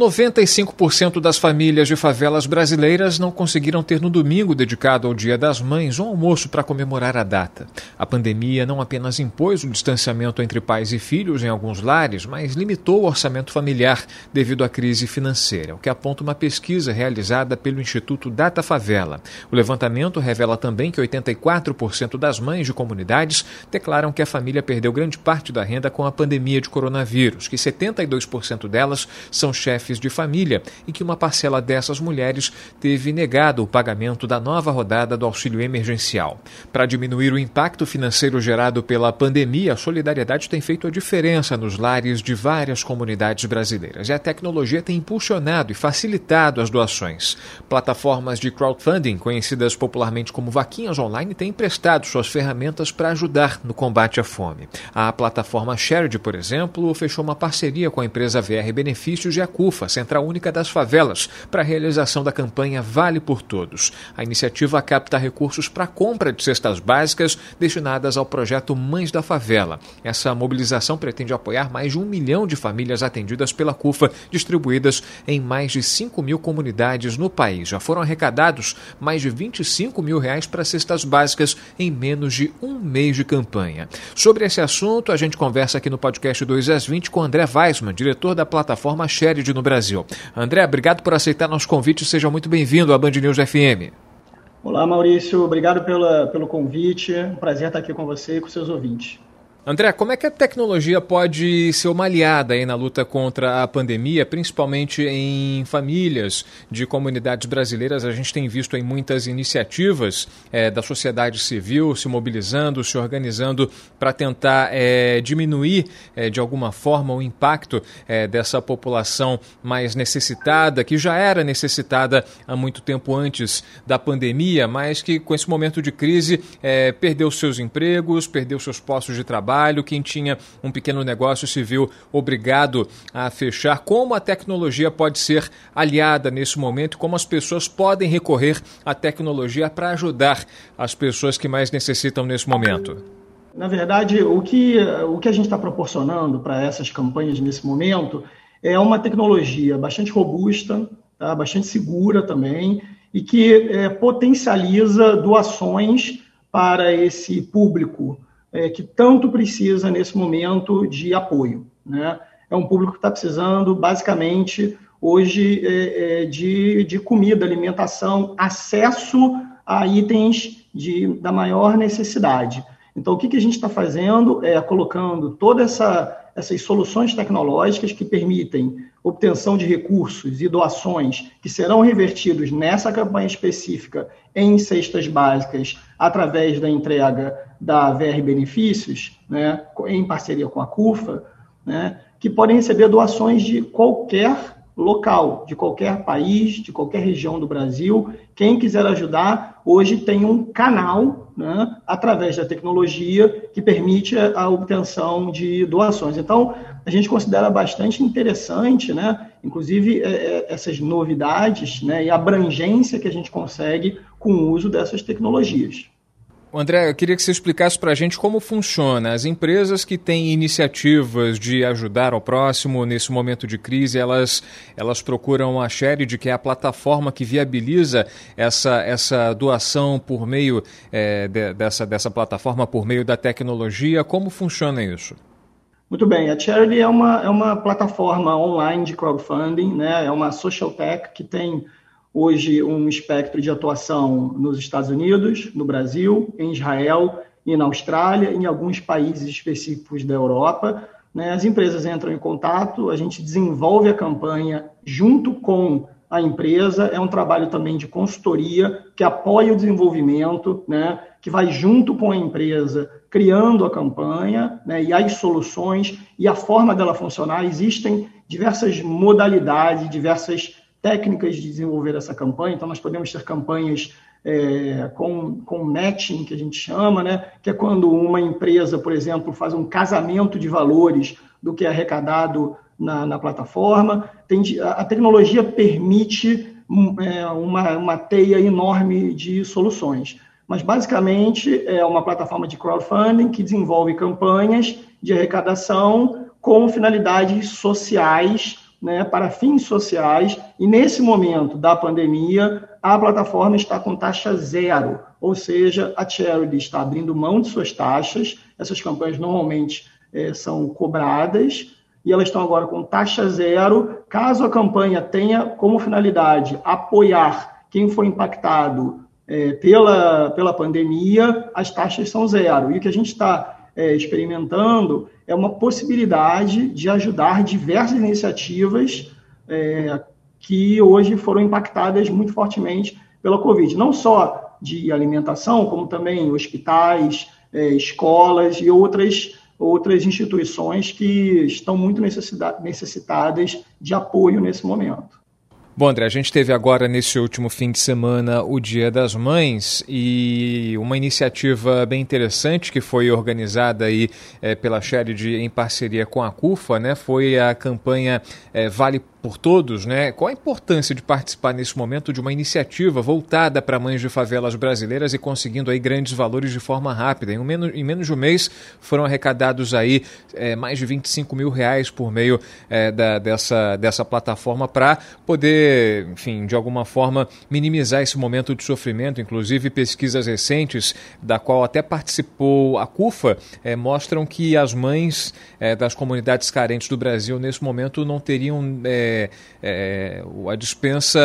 95% das famílias de favelas brasileiras não conseguiram ter no domingo dedicado ao Dia das Mães um almoço para comemorar a data. A pandemia não apenas impôs o distanciamento entre pais e filhos em alguns lares, mas limitou o orçamento familiar devido à crise financeira, o que aponta uma pesquisa realizada pelo Instituto Data Favela. O levantamento revela também que 84% das mães de comunidades declaram que a família perdeu grande parte da renda com a pandemia de coronavírus, que 72% delas são chefes chefes de família e que uma parcela dessas mulheres teve negado o pagamento da nova rodada do auxílio emergencial. Para diminuir o impacto financeiro gerado pela pandemia, a solidariedade tem feito a diferença nos lares de várias comunidades brasileiras e a tecnologia tem impulsionado e facilitado as doações. Plataformas de crowdfunding, conhecidas popularmente como vaquinhas online, têm emprestado suas ferramentas para ajudar no combate à fome. A plataforma Shared, por exemplo, fechou uma parceria com a empresa VR Benefícios e a CUR Central Única das Favelas, para a realização da campanha Vale por Todos. A iniciativa capta recursos para a compra de cestas básicas destinadas ao projeto Mães da Favela. Essa mobilização pretende apoiar mais de um milhão de famílias atendidas pela CUFA, distribuídas em mais de 5 mil comunidades no país. Já foram arrecadados mais de 25 mil reais para cestas básicas em menos de um mês de campanha. Sobre esse assunto, a gente conversa aqui no podcast 2 às 20 com André Weisman, diretor da plataforma Shared no Brasil. André, obrigado por aceitar nosso convite. Seja muito bem-vindo à Band News FM. Olá, Maurício. Obrigado pela, pelo convite. Um prazer estar aqui com você e com seus ouvintes. André, como é que a tecnologia pode ser uma aliada aí na luta contra a pandemia, principalmente em famílias de comunidades brasileiras? A gente tem visto aí muitas iniciativas é, da sociedade civil se mobilizando, se organizando para tentar é, diminuir é, de alguma forma o impacto dessa população mais necessitada, que já era necessitada há muito tempo antes da pandemia, mas que com esse momento de crise perdeu seus empregos, perdeu seus postos de trabalho trabalho, quem tinha um pequeno negócio se viu obrigado a fechar. Como a tecnologia pode ser aliada nesse momento, como as pessoas podem recorrer à tecnologia para ajudar as pessoas que mais necessitam nesse momento? Na verdade, o que, o que a gente está proporcionando para essas campanhas nesse momento é uma tecnologia bastante robusta, tá? bastante segura também, e que é, potencializa doações para esse público é, que tanto precisa nesse momento de apoio. Né? É um público que está precisando, basicamente, hoje, é, é, de, de comida, alimentação, acesso a itens de, da maior necessidade. Então, o que, que a gente está fazendo é colocando toda essa essas soluções tecnológicas que permitem obtenção de recursos e doações que serão revertidos nessa campanha específica em cestas básicas através da entrega da VR Benefícios, né, em parceria com a CUFA, né, que podem receber doações de qualquer local, de qualquer país, de qualquer região do Brasil. Quem quiser ajudar, hoje tem um canal, né, através da tecnologia, que permite a obtenção de doações. Então, a gente considera bastante interessante, né, inclusive, é, é, essas novidades né, e a abrangência que a gente consegue com o uso dessas tecnologias. André, eu queria que você explicasse para a gente como funciona. As empresas que têm iniciativas de ajudar ao próximo nesse momento de crise, elas, elas procuram a Shared, que é a plataforma que viabiliza essa, essa doação por meio é, de, dessa, dessa plataforma, por meio da tecnologia. Como funciona isso? Muito bem, a Charity é uma, é uma plataforma online de crowdfunding, né? é uma social tech que tem hoje um espectro de atuação nos Estados Unidos, no Brasil, em Israel e na Austrália, em alguns países específicos da Europa. Né? As empresas entram em contato, a gente desenvolve a campanha junto com a empresa, é um trabalho também de consultoria que apoia o desenvolvimento, né? que vai junto com a empresa criando a campanha né? e as soluções e a forma dela funcionar. Existem diversas modalidades, diversas técnicas de desenvolver essa campanha. Então, nós podemos ter campanhas é, com, com matching, que a gente chama, né? que é quando uma empresa, por exemplo, faz um casamento de valores do que é arrecadado na, na plataforma. Tem, a, tecnologia permite é, uma, uma teia enorme de soluções. Mas, basicamente, é uma plataforma de crowdfunding que desenvolve campanhas de arrecadação com finalidades sociais, né, para fins sociais, e nesse momento da pandemia, a plataforma está com taxa zero, ou seja, a Charity está abrindo mão de suas taxas, essas campanhas normalmente é, são cobradas, e elas estão agora com taxa zero. Caso a campanha tenha como finalidade apoiar quem foi impactado é, pela, pela pandemia, as taxas são zero. E o que a gente está é, experimentando é uma possibilidade de ajudar diversas iniciativas é, que hoje foram impactadas muito fortemente pela Covid. Não só de alimentação, como também hospitais, é, escolas e outras outras instituições que estão muito necessitadas de apoio nesse momento. Bom, André, a gente teve agora nesse último fim de semana o Dia das Mães e uma iniciativa bem interessante que foi organizada aí é, pela Shed em parceria com a CUFA, né? Foi a campanha é, Vale por todos, né? Qual a importância de participar nesse momento de uma iniciativa voltada para mães de favelas brasileiras e conseguindo aí grandes valores de forma rápida? Em, menos, em menos de um mês foram arrecadados aí é, mais de 25 mil reais por meio é, da, dessa, dessa plataforma para poder, enfim, de alguma forma minimizar esse momento de sofrimento. Inclusive pesquisas recentes, da qual até participou a CUFA, é, mostram que as mães das comunidades carentes do Brasil nesse momento não teriam é, é, a dispensa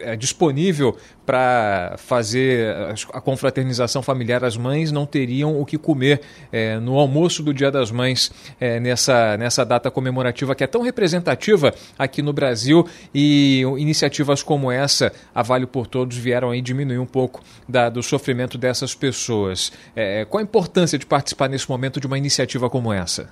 é disponível para fazer a confraternização familiar, as mães não teriam o que comer é, no almoço do Dia das Mães é, nessa, nessa data comemorativa que é tão representativa aqui no Brasil e iniciativas como essa, a Vale por Todos, vieram aí diminuir um pouco da, do sofrimento dessas pessoas. É, qual a importância de participar nesse momento de uma iniciativa como essa?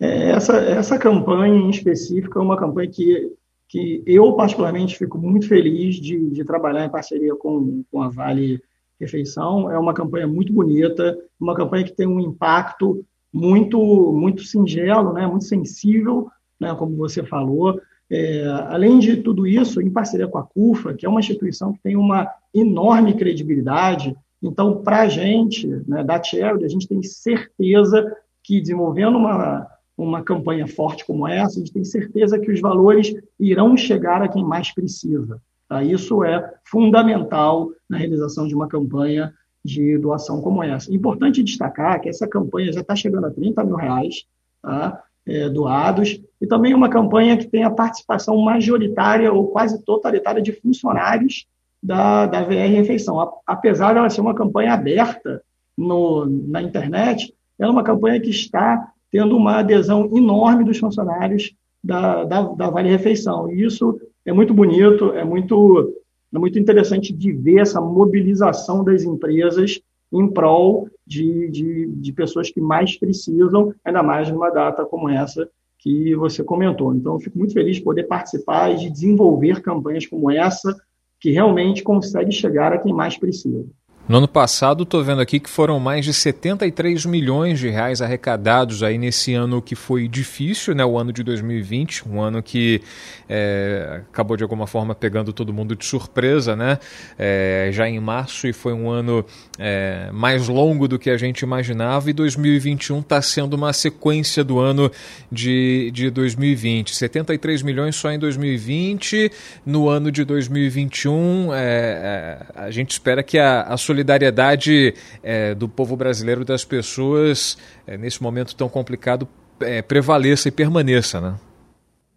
É, essa, essa campanha em específico é uma campanha que, que eu, particularmente, fico muito feliz de, de trabalhar em parceria com, com a Vale Refeição. É uma campanha muito bonita, uma campanha que tem um impacto muito, muito singelo, né, muito sensível, né, como você falou. É, além de tudo isso, em parceria com a CUFA, que é uma instituição que tem uma enorme credibilidade, então, para a gente, né, da Charity, a gente tem certeza que desenvolvendo uma, uma campanha forte como essa, a gente tem certeza que os valores irão chegar a quem mais precisa. Tá? Isso é fundamental na realização de uma campanha de doação como essa. Importante destacar que essa campanha já está chegando a 30 mil reais tá? é, doados, e também uma campanha que tem a participação majoritária ou quase totalitária de funcionários da, da VR Refeição. Apesar dela ser uma campanha aberta no, na internet, ela é uma campanha que está tendo uma adesão enorme dos funcionários da, da, da Vale Refeição. E isso é muito bonito, é muito, é muito interessante de ver essa mobilização das empresas em prol de, de, de pessoas que mais precisam, ainda mais numa data como essa que você comentou. Então, fico muito feliz de poder participar e de desenvolver campanhas como essa, que realmente consegue chegar a quem mais precisa. No ano passado, estou vendo aqui que foram mais de 73 milhões de reais arrecadados aí nesse ano que foi difícil, né? O ano de 2020, um ano que é, acabou de alguma forma pegando todo mundo de surpresa, né? É, já em março e foi um ano é, mais longo do que a gente imaginava e 2021 está sendo uma sequência do ano de, de 2020. 73 milhões só em 2020, no ano de 2021 é, é, a gente espera que a, a solidariedade é, do povo brasileiro, das pessoas, é, nesse momento tão complicado, é, prevaleça e permaneça, né?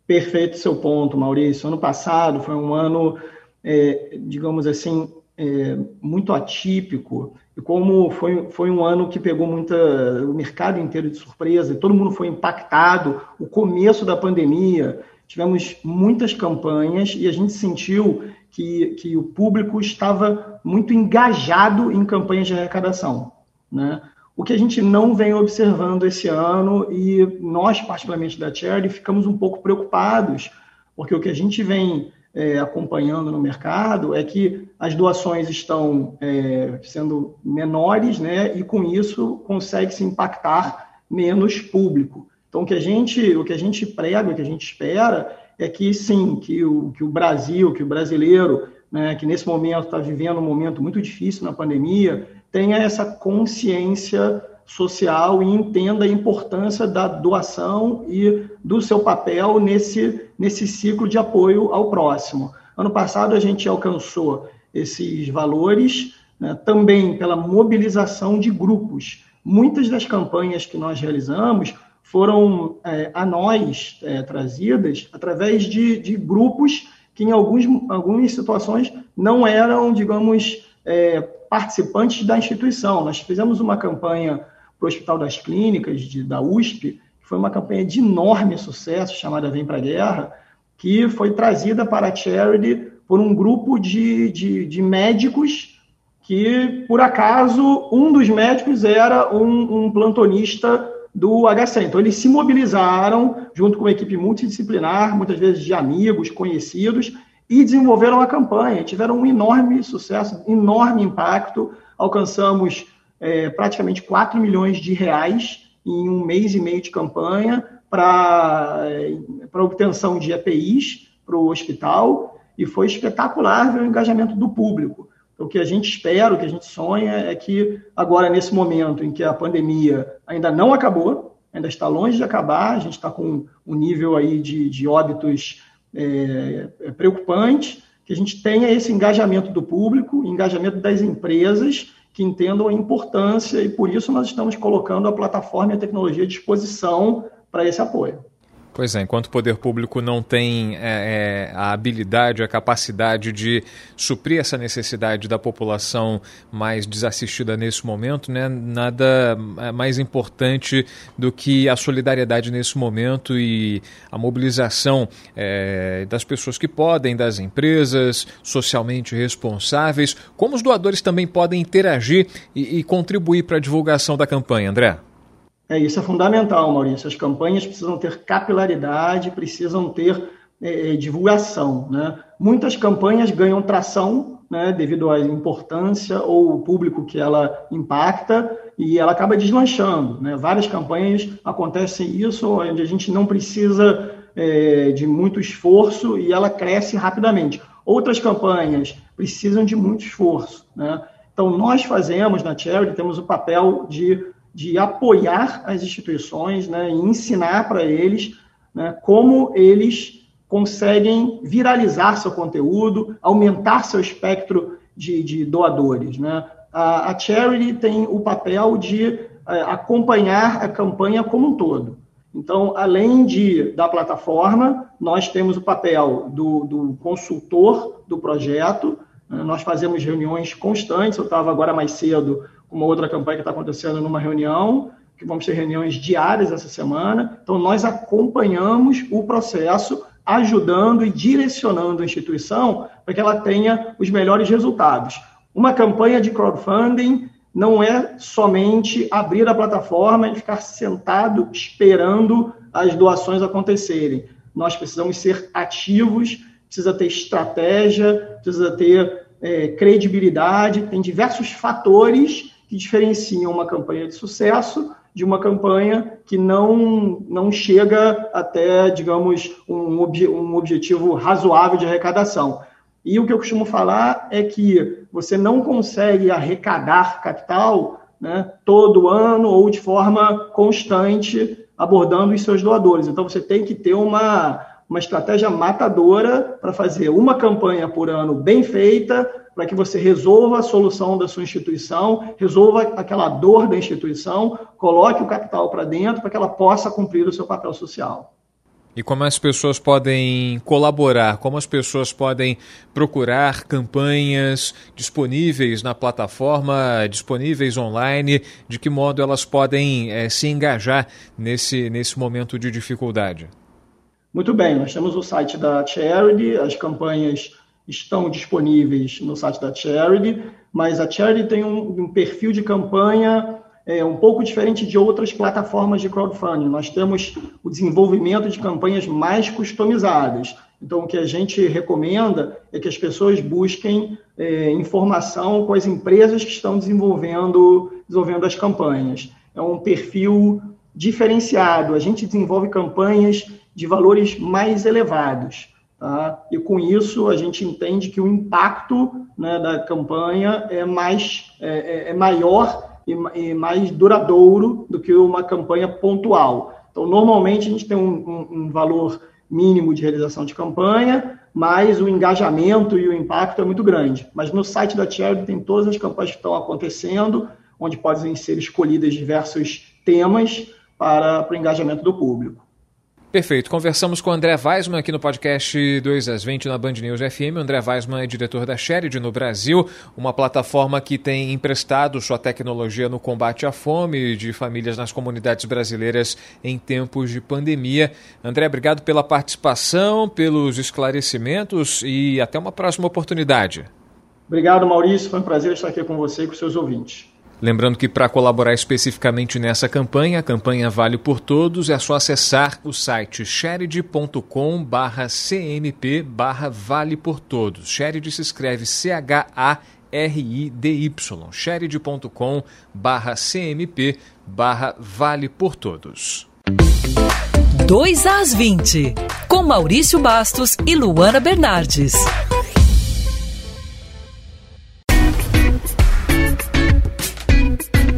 Perfeito seu ponto, Maurício. Ano passado foi um ano, digamos assim, muito atípico. E como foi, foi um ano que pegou muita, o mercado inteiro de surpresa, e todo mundo foi impactado, o começo da pandemia, tivemos muitas campanhas e a gente sentiu que, que o público estava muito engajado em campanhas de arrecadação. Né? O que a gente não vem observando esse ano, e nós, particularmente da Charity, ficamos um pouco preocupados, porque o que a gente vem é, acompanhando no mercado é que as doações estão é, sendo menores, né, e com isso consegue se impactar menos público. Então, o que a gente, o que a gente prega, o que a gente espera é que sim, que o, que o Brasil, que o brasileiro, né, que nesse momento está vivendo um momento muito difícil na pandemia, tenha essa consciência social e entenda a importância da doação e do seu papel nesse, nesse ciclo de apoio ao próximo. Ano passado a gente alcançou esses valores né, também pela mobilização de grupos. Muitas das campanhas que nós realizamos foram é, a nós é, trazidas através de, de, grupos que, em alguns, algumas situações, não eram, digamos, é, participantes da instituição. Nós fizemos uma campanha para o Hospital das Clínicas de, da USP, que foi uma campanha de enorme sucesso, chamada Vem para a Guerra, que foi trazida para a Charity por um grupo de, de, de médicos que, por acaso, um dos médicos era um, um plantonista do HC. Então, eles se mobilizaram junto com uma equipe multidisciplinar, muitas vezes de amigos, conhecidos, e desenvolveram a campanha. Tiveram um enorme sucesso, enorme impacto. Alcançamos é, praticamente 4 milhões de reais em um mês e meio de campanha para é, obtenção de EPIs para o hospital e foi espetacular ver o engajamento do público. O que a gente espera, o que a gente sonha é que agora, nesse momento em que a pandemia ainda não acabou, ainda está longe de acabar, a gente está com um nível aí de, de óbitos é, preocupante, que a gente tenha esse engajamento do público, engajamento das empresas que entendam a importância e por isso nós estamos colocando a plataforma e a tecnologia à disposição para esse apoio. Pois é, enquanto o poder público não tem é, é, a habilidade, a capacidade de suprir essa necessidade da população mais desassistida nesse momento, né, nada é, mais importante do que a solidariedade nesse momento e a mobilização é, das pessoas que podem, das empresas socialmente responsáveis. Como os doadores também podem interagir e, e contribuir para a divulgação da campanha, André? É, isso é fundamental, Maurício. As campanhas precisam ter capilaridade, precisam ter é, é, divulgação. Né? Muitas campanhas ganham tração né, devido à importância ou o público que ela impacta e ela acaba deslanchando. Né? Várias campanhas acontecem isso, onde a gente não precisa é, de muito esforço e ela cresce rapidamente. Outras campanhas precisam de muito esforço. Né? Então, nós fazemos na Charity, temos o papel de de apoiar as instituições né, e ensinar para eles né, como eles conseguem viralizar seu conteúdo, aumentar seu espectro de, de doadores. Né? A, a, Charity tem o papel de é, acompanhar a campanha como um todo. Então, além de da plataforma, nós temos o papel do, do consultor do projeto. Né? Nós fazemos reuniões constantes. Eu estava agora mais cedo uma outra campanha que está acontecendo numa reunião, que vamos ter reuniões diárias essa semana. Então, nós acompanhamos o processo, ajudando e direcionando a instituição para que ela tenha os melhores resultados. Uma campanha de crowdfunding não é somente abrir a plataforma e ficar sentado esperando as doações acontecerem. Nós precisamos ser ativos, precisa ter estratégia, precisa ter é, credibilidade, tem diversos fatores que diferenciam uma campanha de sucesso de uma campanha que não, não chega até, digamos, um, um objetivo razoável de arrecadação. E o que eu costumo falar é que você não consegue arrecadar capital né, todo ano ou de forma constante abordando os seus doadores. Então, você tem que ter uma, uma estratégia matadora para fazer uma campanha por ano bem feita, para que você resolva a solução da sua instituição, resolva aquela dor da instituição, coloque o capital para dentro para que ela possa cumprir o seu papel social. E como as pessoas podem colaborar, como as pessoas podem procurar campanhas disponíveis na plataforma, disponíveis online, de que modo elas podem é, se engajar nesse, nesse momento de dificuldade? Muito bem, nós temos o site da Charity, as campanhas estão disponíveis no site da Charity, mas a Charity tem um, um perfil de campanha é, um pouco diferente de outras plataformas de crowdfunding. Nós temos o desenvolvimento de campanhas mais customizadas. Então, o que a gente recomenda é que as pessoas busquem é, informação com as empresas que estão desenvolvendo, desenvolvendo as campanhas. É um perfil diferenciado, a gente desenvolve campanhas de valores mais elevados. Tá? E com isso a gente entende que o impacto né, da campanha é mais é, é, é maior e, e, mais duradouro do que uma campanha pontual. Então, normalmente a gente tem um, um, um valor mínimo de realização de campanha, mas o engajamento e o impacto é muito grande. Mas no site da Charity tem todas as campanhas que estão acontecendo, onde podem ser escolhidas diversos temas para, para o engajamento do público. Perfeito. Conversamos com o André Weisman aqui no podcast 2 às 20 na Band News FM. O André Weisman é diretor da Sherid no Brasil, uma plataforma que tem emprestado sua tecnologia no combate à fome de famílias nas comunidades brasileiras em tempos de pandemia. André, obrigado pela participação, pelos esclarecimentos e até uma próxima oportunidade. Obrigado, Maurício. Foi um prazer estar aqui com você e com seus ouvintes. Lembrando que para colaborar especificamente nessa campanha, a campanha vale por todos, é só acessar o site shared.com barra cmp barra vale por todos. Se escreve C-H-A-R-I-D-Y. shared.com barra cmp barra vale por todos. 2 às 20, com Maurício Bastos e Luana Bernardes.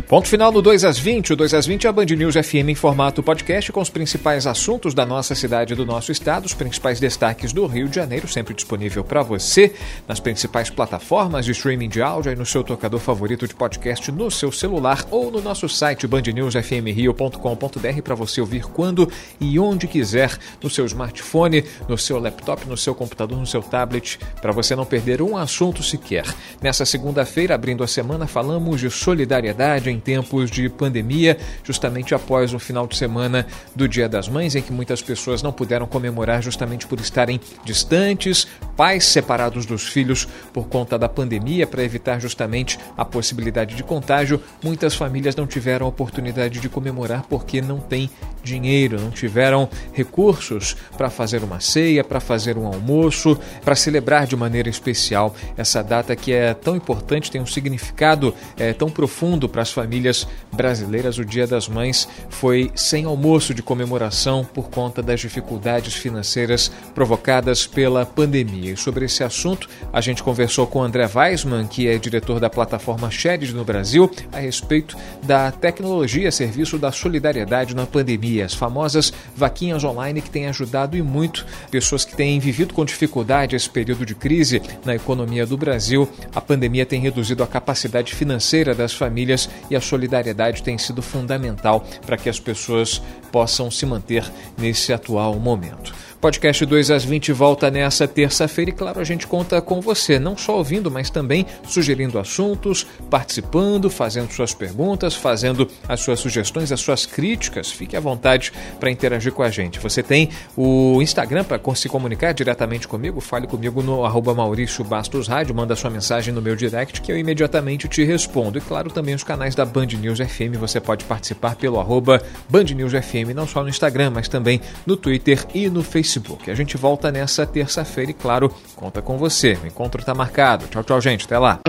Ponto final no 2 às 20. O 2 às 20 é a Band News FM em formato podcast com os principais assuntos da nossa cidade e do nosso estado, os principais destaques do Rio de Janeiro, sempre disponível para você nas principais plataformas de streaming de áudio e no seu tocador favorito de podcast no seu celular ou no nosso site bandnewsfmrio.com.br para você ouvir quando e onde quiser, no seu smartphone, no seu laptop, no seu computador, no seu tablet, para você não perder um assunto sequer. Nessa segunda-feira, abrindo a semana, falamos de solidariedade em em tempos de pandemia, justamente após o final de semana do Dia das Mães, em que muitas pessoas não puderam comemorar justamente por estarem distantes, pais separados dos filhos por conta da pandemia, para evitar justamente a possibilidade de contágio. Muitas famílias não tiveram oportunidade de comemorar porque não têm dinheiro, não tiveram recursos para fazer uma ceia, para fazer um almoço, para celebrar de maneira especial essa data que é tão importante, tem um significado é, tão profundo para as famílias brasileiras. O Dia das Mães foi sem almoço de comemoração por conta das dificuldades financeiras provocadas pela pandemia. E sobre esse assunto, a gente conversou com André Weisman, que é diretor da plataforma Shed no Brasil, a respeito da tecnologia serviço da solidariedade na pandemia as famosas vaquinhas online que têm ajudado e muito pessoas que têm vivido com dificuldade esse período de crise na economia do Brasil. A pandemia tem reduzido a capacidade financeira das famílias e a solidariedade tem sido fundamental para que as pessoas possam se manter nesse atual momento. Podcast 2 às 20 volta nessa terça-feira e, claro, a gente conta com você, não só ouvindo, mas também sugerindo assuntos, participando, fazendo suas perguntas, fazendo as suas sugestões, as suas críticas. Fique à vontade para interagir com a gente. Você tem o Instagram para se comunicar diretamente comigo, fale comigo no arroba Maurício Bastos Rádio, manda sua mensagem no meu direct que eu imediatamente te respondo. E, claro, também os canais da Band News FM, você pode participar pelo arroba Band News FM, não só no Instagram, mas também no Twitter e no Facebook. Facebook. A gente volta nessa terça-feira e, claro, conta com você. O encontro está marcado. Tchau, tchau, gente. Até lá.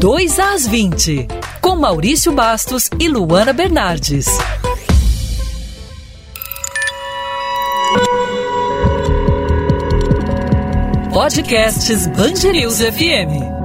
Dois às 20, com Maurício Bastos e Luana Bernardes. Podcasts News FM.